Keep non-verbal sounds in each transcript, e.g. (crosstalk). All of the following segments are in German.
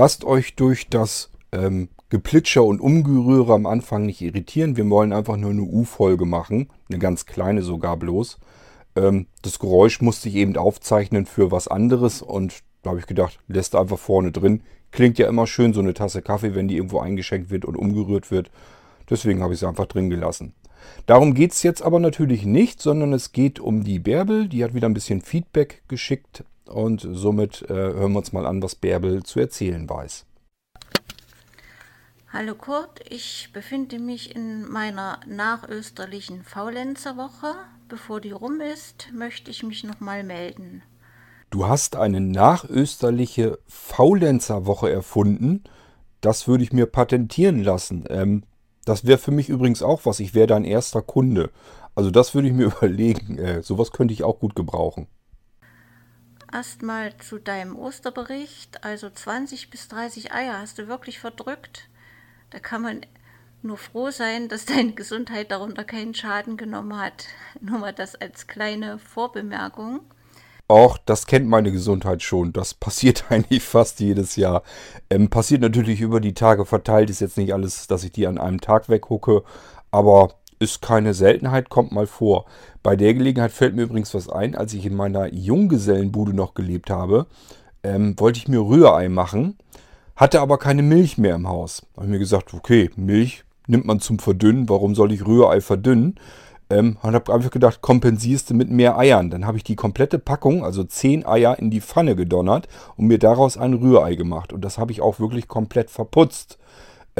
Lasst euch durch das ähm, Geplitscher und Umgerühre am Anfang nicht irritieren. Wir wollen einfach nur eine U-Folge machen, eine ganz kleine sogar bloß. Ähm, das Geräusch musste ich eben aufzeichnen für was anderes und da habe ich gedacht, lässt einfach vorne drin. Klingt ja immer schön, so eine Tasse Kaffee, wenn die irgendwo eingeschenkt wird und umgerührt wird. Deswegen habe ich sie einfach drin gelassen. Darum geht es jetzt aber natürlich nicht, sondern es geht um die Bärbel. Die hat wieder ein bisschen Feedback geschickt und somit äh, hören wir uns mal an, was Bärbel zu erzählen weiß. Hallo Kurt, ich befinde mich in meiner nachösterlichen Faulenzerwoche. Bevor die rum ist, möchte ich mich nochmal melden. Du hast eine nachösterliche Faulenzerwoche erfunden. Das würde ich mir patentieren lassen. Ähm, das wäre für mich übrigens auch was. Ich wäre dein erster Kunde. Also das würde ich mir (laughs) überlegen. Äh, sowas könnte ich auch gut gebrauchen. Erstmal zu deinem Osterbericht. Also 20 bis 30 Eier hast du wirklich verdrückt. Da kann man nur froh sein, dass deine Gesundheit darunter keinen Schaden genommen hat. (laughs) Nur mal das als kleine Vorbemerkung. Auch das kennt meine Gesundheit schon. Das passiert (laughs) eigentlich fast jedes Jahr. Ähm, passiert natürlich über die Tage verteilt. Ist jetzt nicht alles, dass ich die an einem Tag weghucke. Aber ist keine Seltenheit, kommt mal vor. Bei der Gelegenheit fällt mir übrigens was ein. Als ich in meiner Junggesellenbude noch gelebt habe, ähm, wollte ich mir Rührei machen. Hatte aber keine Milch mehr im Haus. Habe ich mir gesagt, okay, Milch nimmt man zum Verdünnen. Warum soll ich Rührei verdünnen? Ähm, und habe einfach gedacht, kompensierst du mit mehr Eiern. Dann habe ich die komplette Packung, also 10 Eier, in die Pfanne gedonnert und mir daraus ein Rührei gemacht. Und das habe ich auch wirklich komplett verputzt.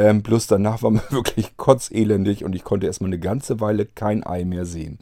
Ähm, bloß danach war mir (laughs) wirklich kotzelendig und ich konnte erstmal eine ganze Weile kein Ei mehr sehen.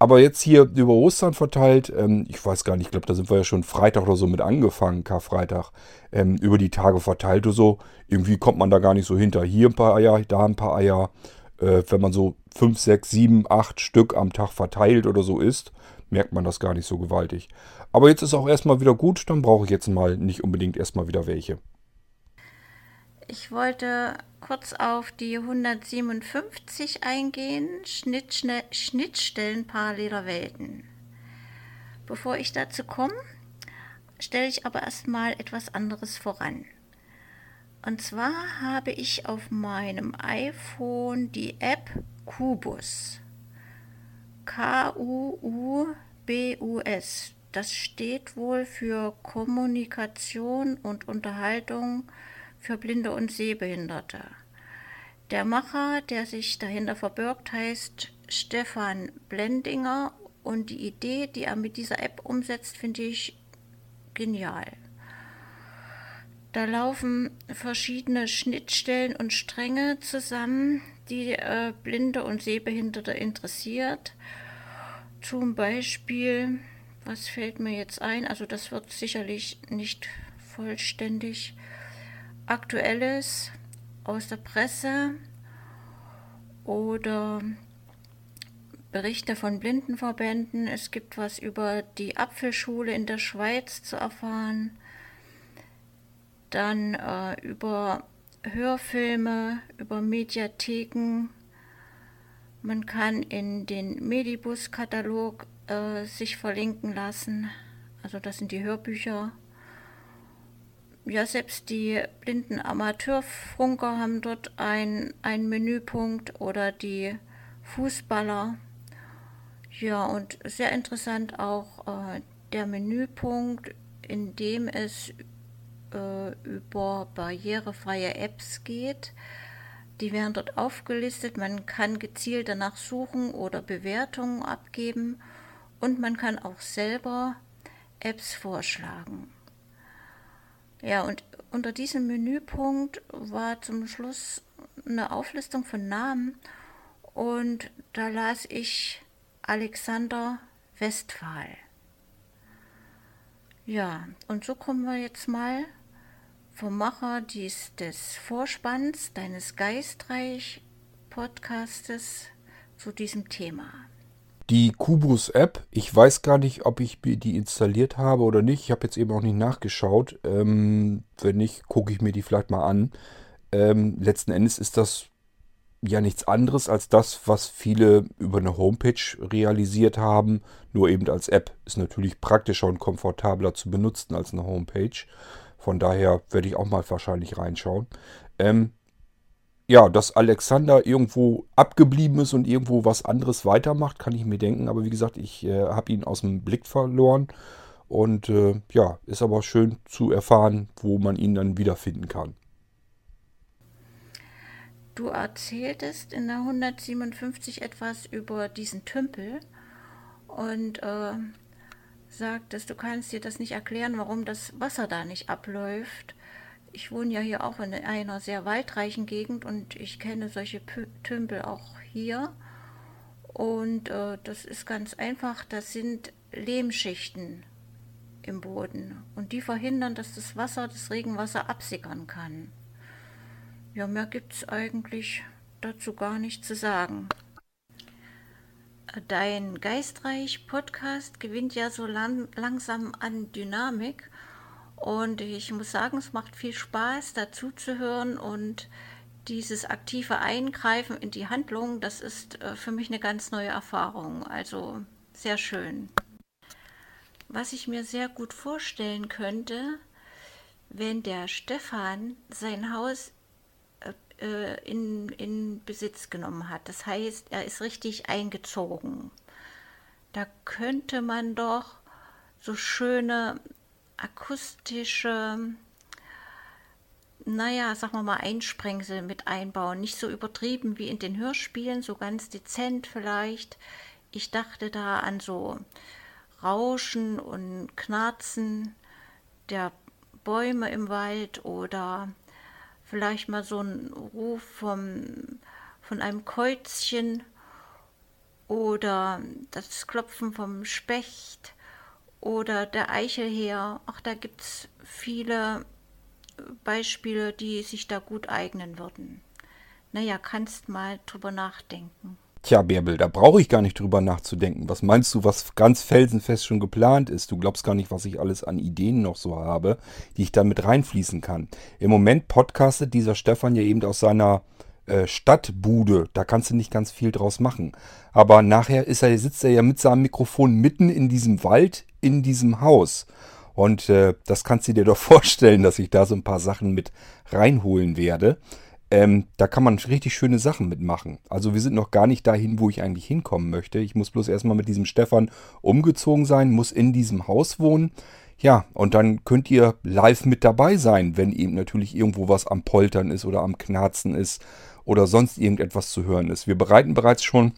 Aber jetzt hier über Ostern verteilt, ähm, ich weiß gar nicht, ich glaube, da sind wir ja schon Freitag oder so mit angefangen, Karfreitag, ähm, über die Tage verteilt oder so. Irgendwie kommt man da gar nicht so hinter. Hier ein paar Eier, da ein paar Eier äh, wenn man so 5, 6, 7, 8 Stück am Tag verteilt oder so isst, merkt man das gar nicht so gewaltig. Aber jetzt ist auch erstmal wieder gut, dann brauche ich jetzt mal nicht unbedingt erstmal wieder welche. Ich wollte kurz auf die 157 eingehen, Schnittstellen paralleler Welten. Bevor ich dazu komme, stelle ich aber erstmal etwas anderes voran. Und zwar habe ich auf meinem iPhone die App Kubus. K-U-U-B-U-S. Das steht wohl für Kommunikation und Unterhaltung für Blinde und Sehbehinderte. Der Macher, der sich dahinter verbirgt, heißt Stefan Blendinger und die Idee, die er mit dieser App umsetzt, finde ich genial. Da laufen verschiedene Schnittstellen und Stränge zusammen, die äh, Blinde und Sehbehinderte interessiert. Zum Beispiel, was fällt mir jetzt ein? Also das wird sicherlich nicht vollständig. Aktuelles aus der Presse oder Berichte von Blindenverbänden. Es gibt was über die Apfelschule in der Schweiz zu erfahren dann äh, über Hörfilme, über Mediatheken. Man kann in den Medibus-Katalog äh, sich verlinken lassen. Also das sind die Hörbücher. Ja, selbst die blinden Amateurfunker haben dort ein, einen Menüpunkt oder die Fußballer. Ja, und sehr interessant auch äh, der Menüpunkt, in dem es äh, über barrierefreie Apps geht. Die werden dort aufgelistet. Man kann gezielt danach suchen oder Bewertungen abgeben und man kann auch selber Apps vorschlagen. Ja, und unter diesem Menüpunkt war zum Schluss eine Auflistung von Namen und da las ich Alexander Westphal. Ja, und so kommen wir jetzt mal vom Macher dies, des Vorspanns deines Geistreich-Podcastes zu diesem Thema. Die Kubus-App, ich weiß gar nicht, ob ich die installiert habe oder nicht. Ich habe jetzt eben auch nicht nachgeschaut. Ähm, wenn nicht, gucke ich mir die vielleicht mal an. Ähm, letzten Endes ist das ja nichts anderes als das, was viele über eine Homepage realisiert haben. Nur eben als App ist natürlich praktischer und komfortabler zu benutzen als eine Homepage. Von daher werde ich auch mal wahrscheinlich reinschauen. Ähm, ja, dass Alexander irgendwo abgeblieben ist und irgendwo was anderes weitermacht, kann ich mir denken. Aber wie gesagt, ich äh, habe ihn aus dem Blick verloren. Und äh, ja, ist aber schön zu erfahren, wo man ihn dann wiederfinden kann. Du erzähltest in der 157 etwas über diesen Tümpel und äh, sagtest, du kannst dir das nicht erklären, warum das Wasser da nicht abläuft. Ich wohne ja hier auch in einer sehr waldreichen Gegend und ich kenne solche Tümpel auch hier. Und äh, das ist ganz einfach, das sind Lehmschichten im Boden und die verhindern, dass das Wasser, das Regenwasser absickern kann. Ja, mehr gibt es eigentlich dazu gar nicht zu sagen. Dein Geistreich-Podcast gewinnt ja so lang, langsam an Dynamik und ich muss sagen, es macht viel Spaß, dazu zu hören und dieses aktive Eingreifen in die Handlung, das ist äh, für mich eine ganz neue Erfahrung. Also sehr schön. Was ich mir sehr gut vorstellen könnte, wenn der Stefan sein Haus äh, in, in Besitz genommen hat. Das heißt, er ist richtig eingezogen. Da könnte man doch so schöne akustische, naja, sagen wir mal, Einsprengsel mit einbauen. Nicht so übertrieben wie in den Hörspielen, so ganz dezent vielleicht. Ich dachte da an so Rauschen und Knarzen der Bäume im Wald oder vielleicht mal so ein Ruf vom, von einem Käuzchen oder das Klopfen vom Specht oder der Eichelheer. Ach, da gibt es viele Beispiele, die sich da gut eignen würden. Naja, kannst mal drüber nachdenken. Tja, Bärbel, da brauche ich gar nicht drüber nachzudenken. Was meinst du, was ganz felsenfest schon geplant ist? Du glaubst gar nicht, was ich alles an Ideen noch so habe, die ich da mit reinfließen kann. Im Moment podcastet dieser Stefan ja eben aus seiner äh, Stadtbude. Da kannst du nicht ganz viel draus machen. Aber nachher ist er, sitzt er ja mit seinem Mikrofon mitten in diesem Wald, in diesem Haus. Und äh, das kannst du dir doch (laughs) vorstellen, dass ich da so ein paar Sachen mit reinholen werde. Ähm, da kann man richtig schöne Sachen mitmachen. Also wir sind noch gar nicht dahin, wo ich eigentlich hinkommen möchte. Ich muss bloß erstmal mit diesem Stefan umgezogen sein, muss in diesem Haus wohnen. Ja, und dann könnt ihr live mit dabei sein, wenn eben natürlich irgendwo was am Poltern ist oder am Knarzen ist oder sonst irgendetwas zu hören ist. Wir bereiten bereits schon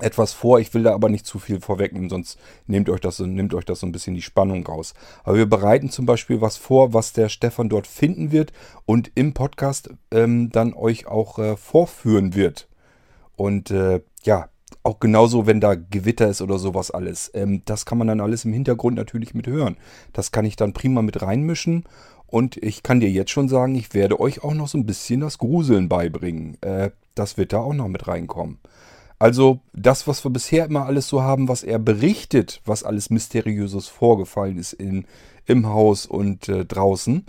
etwas vor. Ich will da aber nicht zu viel vorwegnehmen, sonst nehmt euch das, nimmt euch das so ein bisschen die Spannung raus. Aber wir bereiten zum Beispiel was vor, was der Stefan dort finden wird und im Podcast ähm, dann euch auch äh, vorführen wird. Und äh, ja, auch genauso, wenn da Gewitter ist oder sowas alles. Ähm, das kann man dann alles im Hintergrund natürlich mit hören. Das kann ich dann prima mit reinmischen. Und ich kann dir jetzt schon sagen, ich werde euch auch noch so ein bisschen das Gruseln beibringen. Äh, das wird da auch noch mit reinkommen. Also das, was wir bisher immer alles so haben, was er berichtet, was alles Mysteriöses vorgefallen ist in, im Haus und äh, draußen,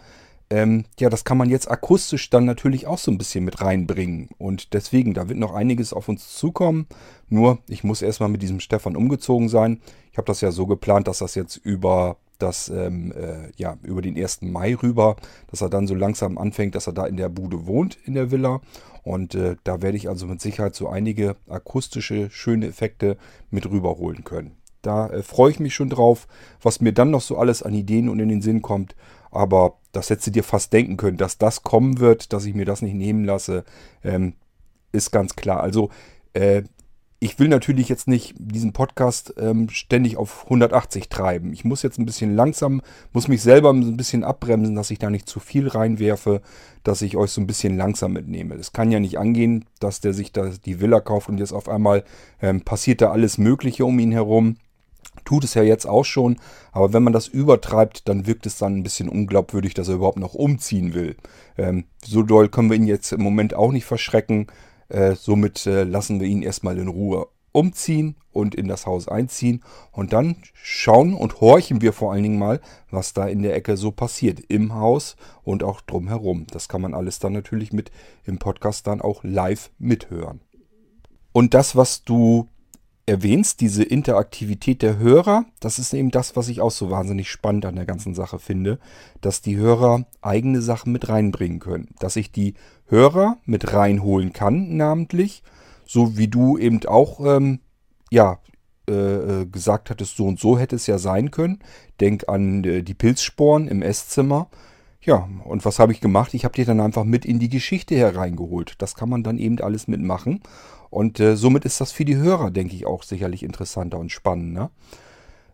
ähm, ja, das kann man jetzt akustisch dann natürlich auch so ein bisschen mit reinbringen. Und deswegen, da wird noch einiges auf uns zukommen. Nur, ich muss erstmal mit diesem Stefan umgezogen sein. Ich habe das ja so geplant, dass das jetzt über das, ähm, äh, ja, über den 1. Mai rüber, dass er dann so langsam anfängt, dass er da in der Bude wohnt, in der Villa. Und äh, da werde ich also mit Sicherheit so einige akustische, schöne Effekte mit rüberholen können. Da äh, freue ich mich schon drauf, was mir dann noch so alles an Ideen und in den Sinn kommt. Aber das hättest du dir fast denken können, dass das kommen wird, dass ich mir das nicht nehmen lasse, ähm, ist ganz klar. Also äh, ich will natürlich jetzt nicht diesen Podcast ähm, ständig auf 180 treiben. Ich muss jetzt ein bisschen langsam, muss mich selber ein bisschen abbremsen, dass ich da nicht zu viel reinwerfe, dass ich euch so ein bisschen langsam mitnehme. Es kann ja nicht angehen, dass der sich da die Villa kauft und jetzt auf einmal ähm, passiert da alles Mögliche um ihn herum. Tut es ja jetzt auch schon, aber wenn man das übertreibt, dann wirkt es dann ein bisschen unglaubwürdig, dass er überhaupt noch umziehen will. Ähm, so doll können wir ihn jetzt im Moment auch nicht verschrecken. Äh, somit äh, lassen wir ihn erstmal in Ruhe umziehen und in das Haus einziehen. Und dann schauen und horchen wir vor allen Dingen mal, was da in der Ecke so passiert. Im Haus und auch drumherum. Das kann man alles dann natürlich mit im Podcast dann auch live mithören. Und das, was du erwähnst, diese Interaktivität der Hörer, das ist eben das, was ich auch so wahnsinnig spannend an der ganzen Sache finde, dass die Hörer eigene Sachen mit reinbringen können. Dass ich die Hörer mit reinholen kann, namentlich, so wie du eben auch, ähm, ja, äh, äh gesagt hattest, so und so hätte es ja sein können. Denk an äh, die Pilzsporen im Esszimmer. Ja, und was habe ich gemacht? Ich habe die dann einfach mit in die Geschichte hereingeholt. Das kann man dann eben alles mitmachen. Und äh, somit ist das für die Hörer, denke ich, auch sicherlich interessanter und spannender.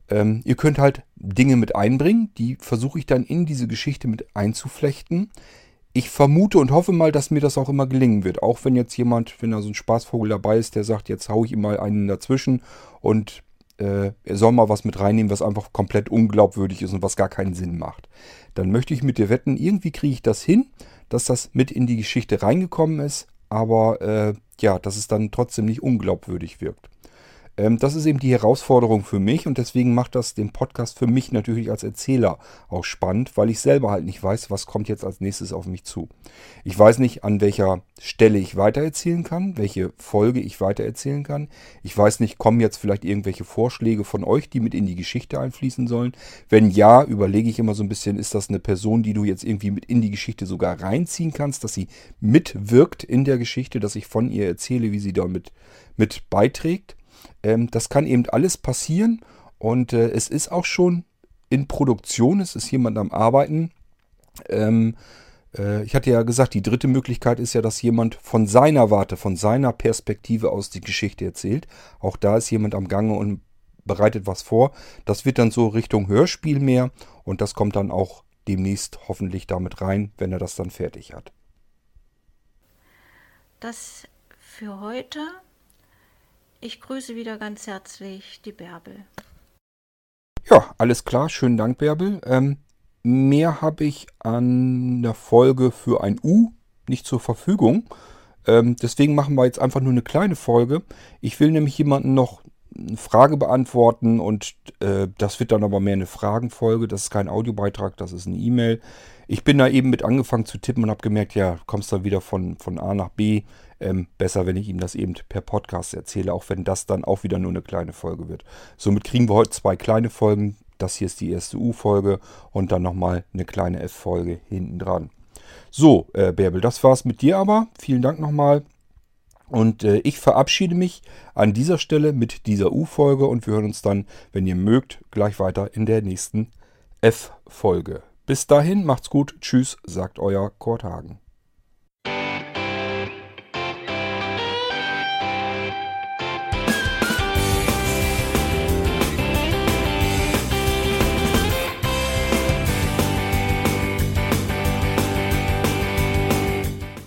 Ähm, ihr könnt halt Dinge mit einbringen, die versuche ich dann in diese Geschichte mit einzuflechten. Ich vermute und hoffe mal, dass mir das auch immer gelingen wird. Auch wenn jetzt jemand, wenn da so ein Spaßvogel dabei ist, der sagt, jetzt haue ich ihm mal einen dazwischen und äh, er soll mal was mit reinnehmen, was einfach komplett unglaubwürdig ist und was gar keinen Sinn macht. Dann möchte ich mit dir wetten, irgendwie kriege ich das hin, dass das mit in die Geschichte reingekommen ist, aber äh, ja, dass es dann trotzdem nicht unglaubwürdig wirkt. Ähm, das ist eben die Herausforderung für mich und deswegen macht das den Podcast für mich natürlich als Erzähler auch spannend, weil ich selber halt nicht weiß, was kommt jetzt als nächstes auf mich zu. Ich weiß nicht, an welcher Stelle ich weitererzählen kann, welche Folge ich weitererzählen kann. Ich weiß nicht, kommen jetzt vielleicht irgendwelche Vorschläge von euch, die mit in die Geschichte einfließen sollen. Wenn ja, überlege ich immer so ein bisschen, ist das eine Person, die du jetzt irgendwie mit in die Geschichte sogar reinziehen kannst, dass sie mitwirkt in der Geschichte, dass ich von ihr erzähle, wie sie damit mit beiträgt. Ähm, das kann eben alles passieren und äh, es ist auch schon in Produktion, es ist jemand am Arbeiten. Ähm, äh, ich hatte ja gesagt, die dritte Möglichkeit ist ja, dass jemand von seiner Warte, von seiner Perspektive aus die Geschichte erzählt. Auch da ist jemand am Gange und bereitet was vor. Das wird dann so Richtung Hörspiel mehr und das kommt dann auch demnächst hoffentlich damit rein, wenn er das dann fertig hat. Das für heute ich grüße wieder ganz herzlich die Bärbel. Ja, alles klar. Schönen Dank, Bärbel. Ähm, mehr habe ich an der Folge für ein U nicht zur Verfügung. Ähm, deswegen machen wir jetzt einfach nur eine kleine Folge. Ich will nämlich jemanden noch eine Frage beantworten und äh, das wird dann aber mehr eine Fragenfolge. Das ist kein Audiobeitrag, das ist eine E-Mail. Ich bin da eben mit angefangen zu tippen und habe gemerkt, ja, kommst dann wieder von, von A nach B. Ähm, besser, wenn ich ihm das eben per Podcast erzähle, auch wenn das dann auch wieder nur eine kleine Folge wird. Somit kriegen wir heute zwei kleine Folgen. Das hier ist die erste U-Folge und dann nochmal eine kleine F-Folge hinten dran. So, äh, Bärbel, das war's mit dir aber. Vielen Dank nochmal. Und äh, ich verabschiede mich an dieser Stelle mit dieser U-Folge und wir hören uns dann, wenn ihr mögt, gleich weiter in der nächsten F-Folge. Bis dahin, macht's gut. Tschüss, sagt euer Kurt Hagen.